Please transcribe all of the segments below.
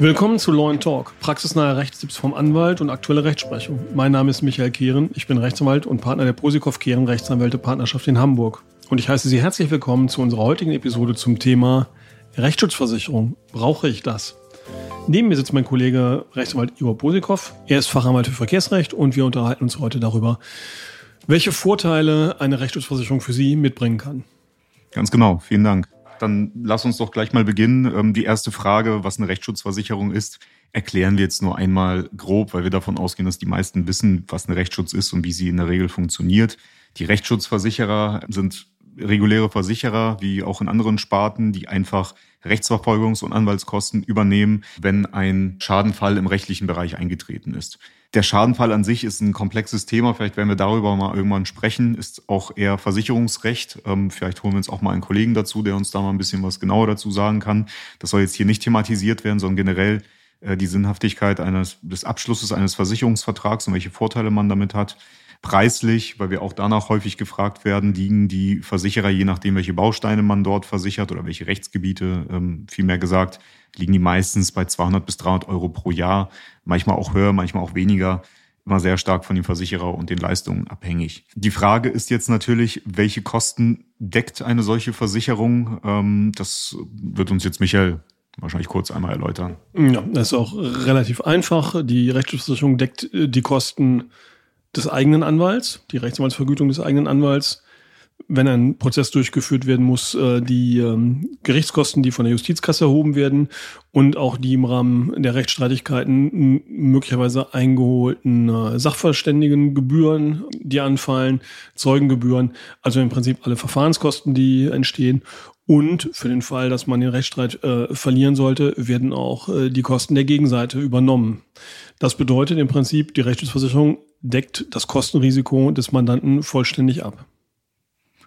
Willkommen zu Law Talk, praxisnahe Rechtstipps vom Anwalt und aktuelle Rechtsprechung. Mein Name ist Michael Kehren, ich bin Rechtsanwalt und Partner der Posikow Kehren Rechtsanwälte Partnerschaft in Hamburg. Und ich heiße Sie herzlich willkommen zu unserer heutigen Episode zum Thema Rechtsschutzversicherung. Brauche ich das? Neben mir sitzt mein Kollege Rechtsanwalt Igor Posikow. Er ist Fachanwalt für Verkehrsrecht und wir unterhalten uns heute darüber, welche Vorteile eine Rechtsschutzversicherung für Sie mitbringen kann. Ganz genau, vielen Dank. Dann lass uns doch gleich mal beginnen. Ähm, die erste Frage, was eine Rechtsschutzversicherung ist, erklären wir jetzt nur einmal grob, weil wir davon ausgehen, dass die meisten wissen, was eine Rechtsschutz ist und wie sie in der Regel funktioniert. Die Rechtsschutzversicherer sind reguläre Versicherer, wie auch in anderen Sparten, die einfach Rechtsverfolgungs- und Anwaltskosten übernehmen, wenn ein Schadenfall im rechtlichen Bereich eingetreten ist. Der Schadenfall an sich ist ein komplexes Thema. Vielleicht werden wir darüber mal irgendwann sprechen. Ist auch eher Versicherungsrecht. Ähm, vielleicht holen wir uns auch mal einen Kollegen dazu, der uns da mal ein bisschen was genauer dazu sagen kann. Das soll jetzt hier nicht thematisiert werden, sondern generell äh, die Sinnhaftigkeit eines, des Abschlusses eines Versicherungsvertrags und welche Vorteile man damit hat. Preislich, weil wir auch danach häufig gefragt werden, liegen die Versicherer, je nachdem, welche Bausteine man dort versichert oder welche Rechtsgebiete, ähm, vielmehr gesagt, liegen die meistens bei 200 bis 300 Euro pro Jahr, manchmal auch höher, manchmal auch weniger immer sehr stark von dem Versicherer und den Leistungen abhängig. Die Frage ist jetzt natürlich, welche Kosten deckt eine solche Versicherung? Ähm, das wird uns jetzt Michael wahrscheinlich kurz einmal erläutern. Ja, das ist auch relativ einfach. Die Rechtsschutzversicherung deckt äh, die Kosten des eigenen Anwalts, die Rechtsanwaltsvergütung des eigenen Anwalts. Wenn ein Prozess durchgeführt werden muss, äh, die ähm, Gerichtskosten, die von der Justizkasse erhoben werden und auch die im Rahmen der Rechtsstreitigkeiten möglicherweise eingeholten äh, Sachverständigengebühren, die anfallen, Zeugengebühren, also im Prinzip alle Verfahrenskosten, die entstehen. Und für den Fall, dass man den Rechtsstreit äh, verlieren sollte, werden auch äh, die Kosten der Gegenseite übernommen. Das bedeutet im Prinzip, die Rechtsschutzversicherung deckt das Kostenrisiko des Mandanten vollständig ab.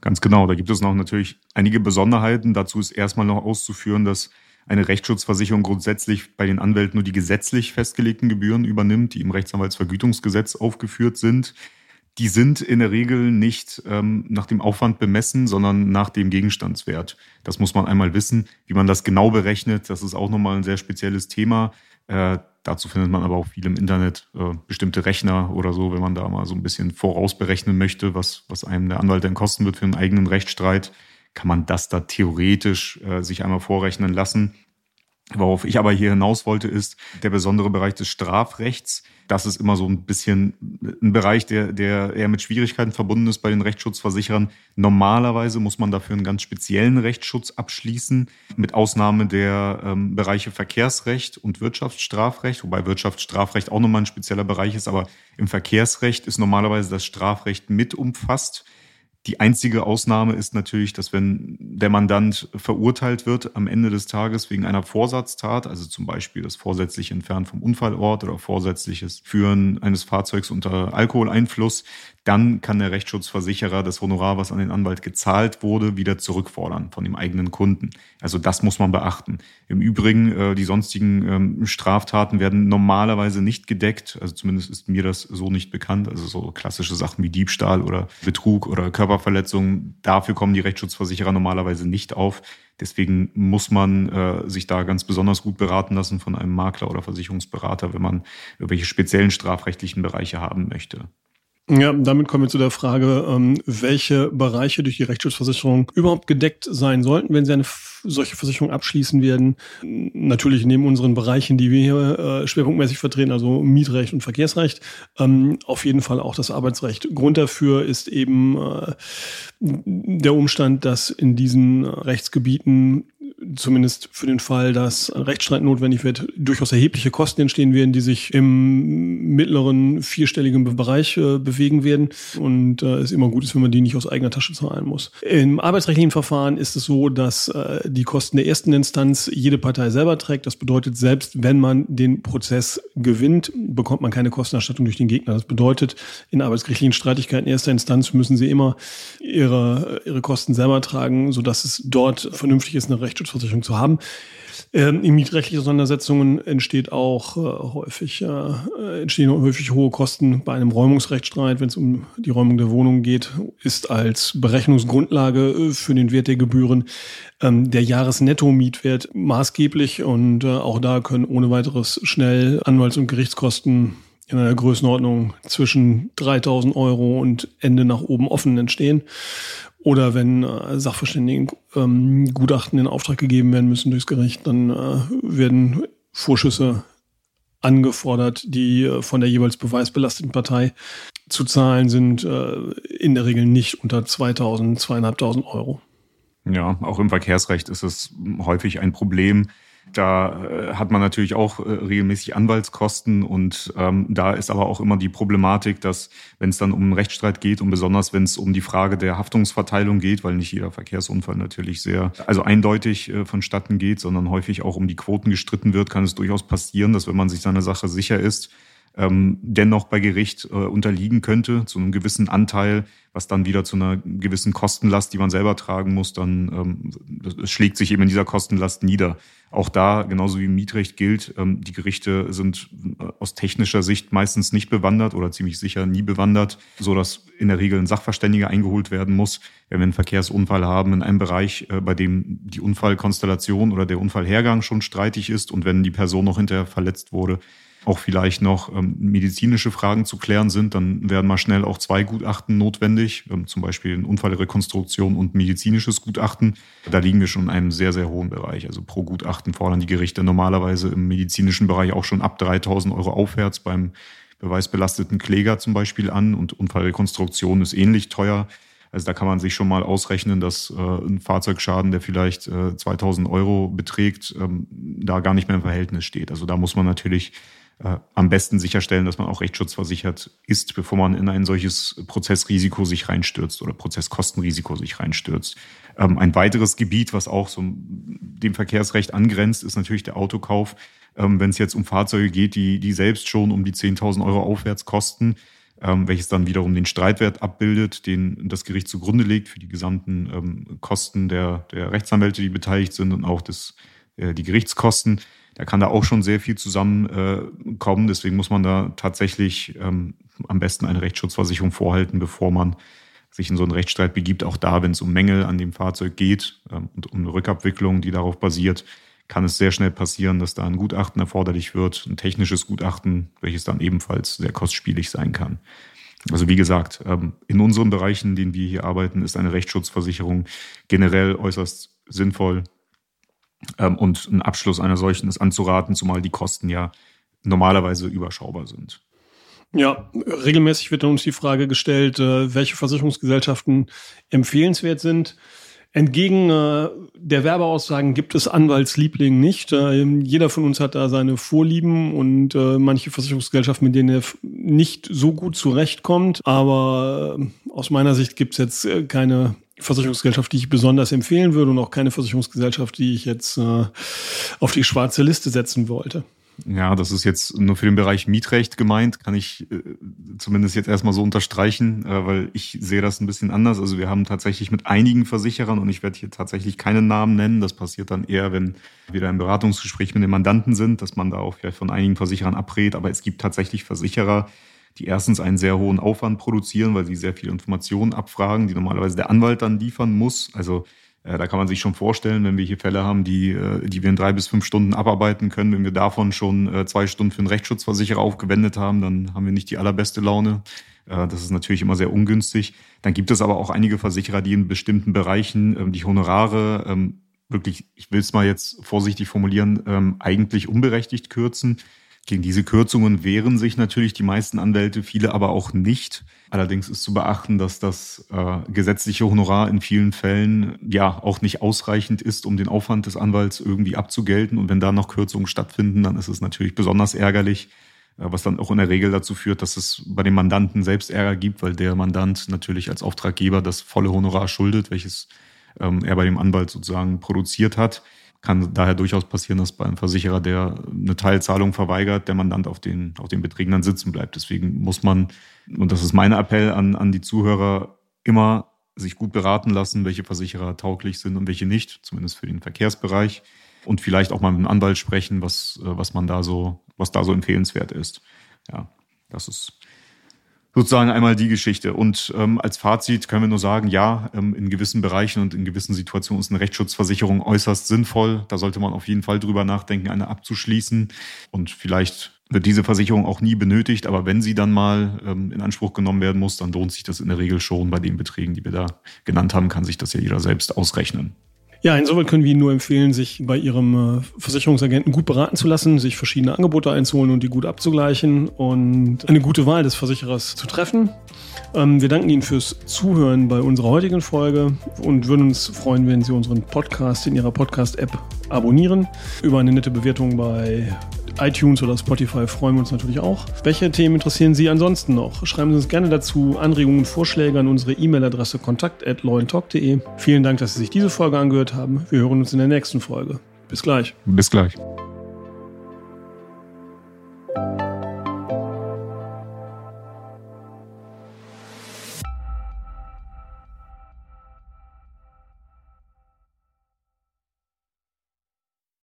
Ganz genau. Da gibt es noch natürlich einige Besonderheiten. Dazu ist erstmal noch auszuführen, dass eine Rechtsschutzversicherung grundsätzlich bei den Anwälten nur die gesetzlich festgelegten Gebühren übernimmt, die im Rechtsanwaltsvergütungsgesetz aufgeführt sind. Die sind in der Regel nicht ähm, nach dem Aufwand bemessen, sondern nach dem Gegenstandswert. Das muss man einmal wissen. Wie man das genau berechnet, das ist auch nochmal ein sehr spezielles Thema. Äh, dazu findet man aber auch viel im Internet, äh, bestimmte Rechner oder so, wenn man da mal so ein bisschen vorausberechnen möchte, was, was einem der Anwalt denn kosten wird für einen eigenen Rechtsstreit, kann man das da theoretisch äh, sich einmal vorrechnen lassen. Worauf ich aber hier hinaus wollte, ist der besondere Bereich des Strafrechts. Das ist immer so ein bisschen ein Bereich, der, der eher mit Schwierigkeiten verbunden ist bei den Rechtsschutzversicherern. Normalerweise muss man dafür einen ganz speziellen Rechtsschutz abschließen, mit Ausnahme der ähm, Bereiche Verkehrsrecht und Wirtschaftsstrafrecht, wobei Wirtschaftsstrafrecht auch nochmal ein spezieller Bereich ist, aber im Verkehrsrecht ist normalerweise das Strafrecht mit umfasst. Die einzige Ausnahme ist natürlich, dass wenn der Mandant verurteilt wird am Ende des Tages wegen einer Vorsatztat, also zum Beispiel das vorsätzliche Entfernen vom Unfallort oder vorsätzliches Führen eines Fahrzeugs unter Alkoholeinfluss, dann kann der Rechtsschutzversicherer das Honorar, was an den Anwalt gezahlt wurde, wieder zurückfordern von dem eigenen Kunden. Also das muss man beachten. Im Übrigen, äh, die sonstigen ähm, Straftaten werden normalerweise nicht gedeckt. Also zumindest ist mir das so nicht bekannt. Also so klassische Sachen wie Diebstahl oder Betrug oder Körperverletzung. Dafür kommen die Rechtsschutzversicherer normalerweise nicht auf. Deswegen muss man äh, sich da ganz besonders gut beraten lassen von einem Makler oder Versicherungsberater, wenn man irgendwelche speziellen strafrechtlichen Bereiche haben möchte. Ja, damit kommen wir zu der Frage, ähm, welche Bereiche durch die Rechtsschutzversicherung überhaupt gedeckt sein sollten, wenn sie eine solche Versicherung abschließen werden. Natürlich neben unseren Bereichen, die wir hier äh, schwerpunktmäßig vertreten, also Mietrecht und Verkehrsrecht, ähm, auf jeden Fall auch das Arbeitsrecht. Grund dafür ist eben äh, der Umstand, dass in diesen Rechtsgebieten zumindest für den Fall, dass ein Rechtsstreit notwendig wird, durchaus erhebliche Kosten entstehen werden, die sich im mittleren vierstelligen Bereich äh, bewegen werden und äh, es immer gut ist, wenn man die nicht aus eigener Tasche zahlen muss. Im arbeitsrechtlichen Verfahren ist es so, dass äh, die Kosten der ersten Instanz jede Partei selber trägt. Das bedeutet, selbst wenn man den Prozess gewinnt, bekommt man keine Kostenerstattung durch den Gegner. Das bedeutet, in arbeitsgerichtlichen Streitigkeiten erster Instanz müssen sie immer ihre, ihre Kosten selber tragen, sodass es dort vernünftig ist, eine Recht Rechtsschutzversicherung zu haben. Ähm, in mietrechtlichen Auseinandersetzungen entsteht auch äh, häufig, äh, entstehen häufig hohe Kosten bei einem Räumungsrechtsstreit, wenn es um die Räumung der Wohnung geht, ist als Berechnungsgrundlage äh, für den Wert der Gebühren ähm, der Jahresnetto-Mietwert maßgeblich und äh, auch da können ohne weiteres schnell Anwalts- und Gerichtskosten in einer Größenordnung zwischen 3000 Euro und Ende nach oben offen entstehen. Oder wenn äh, Sachverständigen ähm, Gutachten in Auftrag gegeben werden müssen durchs Gericht, dann äh, werden Vorschüsse angefordert, die äh, von der jeweils beweisbelasteten Partei zu zahlen sind, äh, in der Regel nicht unter 2000, 2500 Euro. Ja, auch im Verkehrsrecht ist es häufig ein Problem, da äh, hat man natürlich auch äh, regelmäßig Anwaltskosten und ähm, da ist aber auch immer die Problematik, dass wenn es dann um einen Rechtsstreit geht und besonders wenn es um die Frage der Haftungsverteilung geht, weil nicht jeder Verkehrsunfall natürlich sehr, also eindeutig äh, vonstatten geht, sondern häufig auch um die Quoten gestritten wird, kann es durchaus passieren, dass wenn man sich seiner Sache sicher ist, ähm, dennoch bei Gericht äh, unterliegen könnte, zu einem gewissen Anteil, was dann wieder zu einer gewissen Kostenlast, die man selber tragen muss, dann ähm, schlägt sich eben in dieser Kostenlast nieder. Auch da, genauso wie im Mietrecht gilt, ähm, die Gerichte sind äh, aus technischer Sicht meistens nicht bewandert oder ziemlich sicher nie bewandert, so dass in der Regel ein Sachverständiger eingeholt werden muss, wenn wir einen Verkehrsunfall haben in einem Bereich, äh, bei dem die Unfallkonstellation oder der Unfallhergang schon streitig ist und wenn die Person noch hinterher verletzt wurde, auch vielleicht noch ähm, medizinische Fragen zu klären sind, dann werden mal schnell auch zwei Gutachten notwendig, ähm, zum Beispiel eine Unfallrekonstruktion und medizinisches Gutachten. Da liegen wir schon in einem sehr, sehr hohen Bereich. Also pro Gutachten fordern die Gerichte normalerweise im medizinischen Bereich auch schon ab 3000 Euro aufwärts beim beweisbelasteten Kläger zum Beispiel an und Unfallrekonstruktion ist ähnlich teuer. Also da kann man sich schon mal ausrechnen, dass äh, ein Fahrzeugschaden, der vielleicht äh, 2000 Euro beträgt, ähm, da gar nicht mehr im Verhältnis steht. Also da muss man natürlich äh, am besten sicherstellen, dass man auch rechtsschutzversichert ist, bevor man in ein solches Prozessrisiko sich reinstürzt oder Prozesskostenrisiko sich reinstürzt. Ähm, ein weiteres Gebiet, was auch so dem Verkehrsrecht angrenzt, ist natürlich der Autokauf. Ähm, wenn es jetzt um Fahrzeuge geht, die, die selbst schon um die 10.000 Euro aufwärts kosten, ähm, welches dann wiederum den Streitwert abbildet, den das Gericht zugrunde legt für die gesamten ähm, Kosten der, der Rechtsanwälte, die beteiligt sind und auch des, äh, die Gerichtskosten da kann da auch schon sehr viel zusammenkommen. Äh, Deswegen muss man da tatsächlich ähm, am besten eine Rechtsschutzversicherung vorhalten, bevor man sich in so einen Rechtsstreit begibt. Auch da, wenn es um Mängel an dem Fahrzeug geht ähm, und um eine Rückabwicklung, die darauf basiert, kann es sehr schnell passieren, dass da ein Gutachten erforderlich wird, ein technisches Gutachten, welches dann ebenfalls sehr kostspielig sein kann. Also wie gesagt, ähm, in unseren Bereichen, in denen wir hier arbeiten, ist eine Rechtsschutzversicherung generell äußerst sinnvoll, und ein Abschluss einer solchen ist anzuraten, zumal die Kosten ja normalerweise überschaubar sind. Ja, regelmäßig wird uns die Frage gestellt, äh, welche Versicherungsgesellschaften empfehlenswert sind. Entgegen äh, der Werbeaussagen gibt es Anwaltsliebling nicht. Äh, jeder von uns hat da seine Vorlieben und manche Versicherungsgesellschaften, mit denen er nicht so gut zurechtkommt. Aber aus meiner Sicht gibt es jetzt keine Versicherungsgesellschaft, die ich besonders empfehlen würde und auch keine Versicherungsgesellschaft, die ich jetzt äh, auf die schwarze Liste setzen wollte. Ja, das ist jetzt nur für den Bereich Mietrecht gemeint, kann ich äh, zumindest jetzt erstmal so unterstreichen, äh, weil ich sehe das ein bisschen anders. Also wir haben tatsächlich mit einigen Versicherern und ich werde hier tatsächlich keinen Namen nennen. Das passiert dann eher, wenn wir da im Beratungsgespräch mit den Mandanten sind, dass man da auch vielleicht von einigen Versicherern abrät. Aber es gibt tatsächlich Versicherer, die erstens einen sehr hohen Aufwand produzieren, weil sie sehr viele Informationen abfragen, die normalerweise der Anwalt dann liefern muss. Also äh, da kann man sich schon vorstellen, wenn wir hier Fälle haben, die, äh, die wir in drei bis fünf Stunden abarbeiten können, wenn wir davon schon äh, zwei Stunden für einen Rechtsschutzversicherer aufgewendet haben, dann haben wir nicht die allerbeste Laune. Äh, das ist natürlich immer sehr ungünstig. Dann gibt es aber auch einige Versicherer, die in bestimmten Bereichen ähm, die Honorare ähm, wirklich, ich will es mal jetzt vorsichtig formulieren, ähm, eigentlich unberechtigt kürzen. Gegen diese Kürzungen wehren sich natürlich die meisten Anwälte, viele aber auch nicht. Allerdings ist zu beachten, dass das äh, gesetzliche Honorar in vielen Fällen ja auch nicht ausreichend ist, um den Aufwand des Anwalts irgendwie abzugelten. Und wenn da noch Kürzungen stattfinden, dann ist es natürlich besonders ärgerlich, äh, was dann auch in der Regel dazu führt, dass es bei dem Mandanten selbst Ärger gibt, weil der Mandant natürlich als Auftraggeber das volle Honorar schuldet, welches ähm, er bei dem Anwalt sozusagen produziert hat. Kann daher durchaus passieren, dass bei einem Versicherer, der eine Teilzahlung verweigert, der Mandant auf den, auf den Beträgen dann sitzen bleibt. Deswegen muss man, und das ist mein Appell an, an die Zuhörer, immer sich gut beraten lassen, welche Versicherer tauglich sind und welche nicht, zumindest für den Verkehrsbereich. Und vielleicht auch mal mit einem Anwalt sprechen, was, äh, was man da so, was da so empfehlenswert ist. Ja, das ist sozusagen einmal die Geschichte. Und ähm, als Fazit können wir nur sagen, ja, ähm, in gewissen Bereichen und in gewissen Situationen ist eine Rechtsschutzversicherung äußerst sinnvoll. Da sollte man auf jeden Fall drüber nachdenken, eine abzuschließen. Und vielleicht wird diese Versicherung auch nie benötigt, aber wenn sie dann mal ähm, in Anspruch genommen werden muss, dann lohnt sich das in der Regel schon. Bei den Beträgen, die wir da genannt haben, kann sich das ja jeder selbst ausrechnen. Ja, insoweit können wir Ihnen nur empfehlen, sich bei Ihrem äh, Versicherungsagenten gut beraten zu lassen, sich verschiedene Angebote einzuholen und die gut abzugleichen und eine gute Wahl des Versicherers zu treffen. Ähm, wir danken Ihnen fürs Zuhören bei unserer heutigen Folge und würden uns freuen, wenn Sie unseren Podcast in Ihrer Podcast-App abonnieren. Über eine nette Bewertung bei iTunes oder Spotify freuen wir uns natürlich auch. Welche Themen interessieren Sie ansonsten noch? Schreiben Sie uns gerne dazu Anregungen und Vorschläge an unsere E-Mail-Adresse kontakt.lawandtalk.de. Vielen Dank, dass Sie sich diese Folge angehört haben. Wir hören uns in der nächsten Folge. Bis gleich. Bis gleich.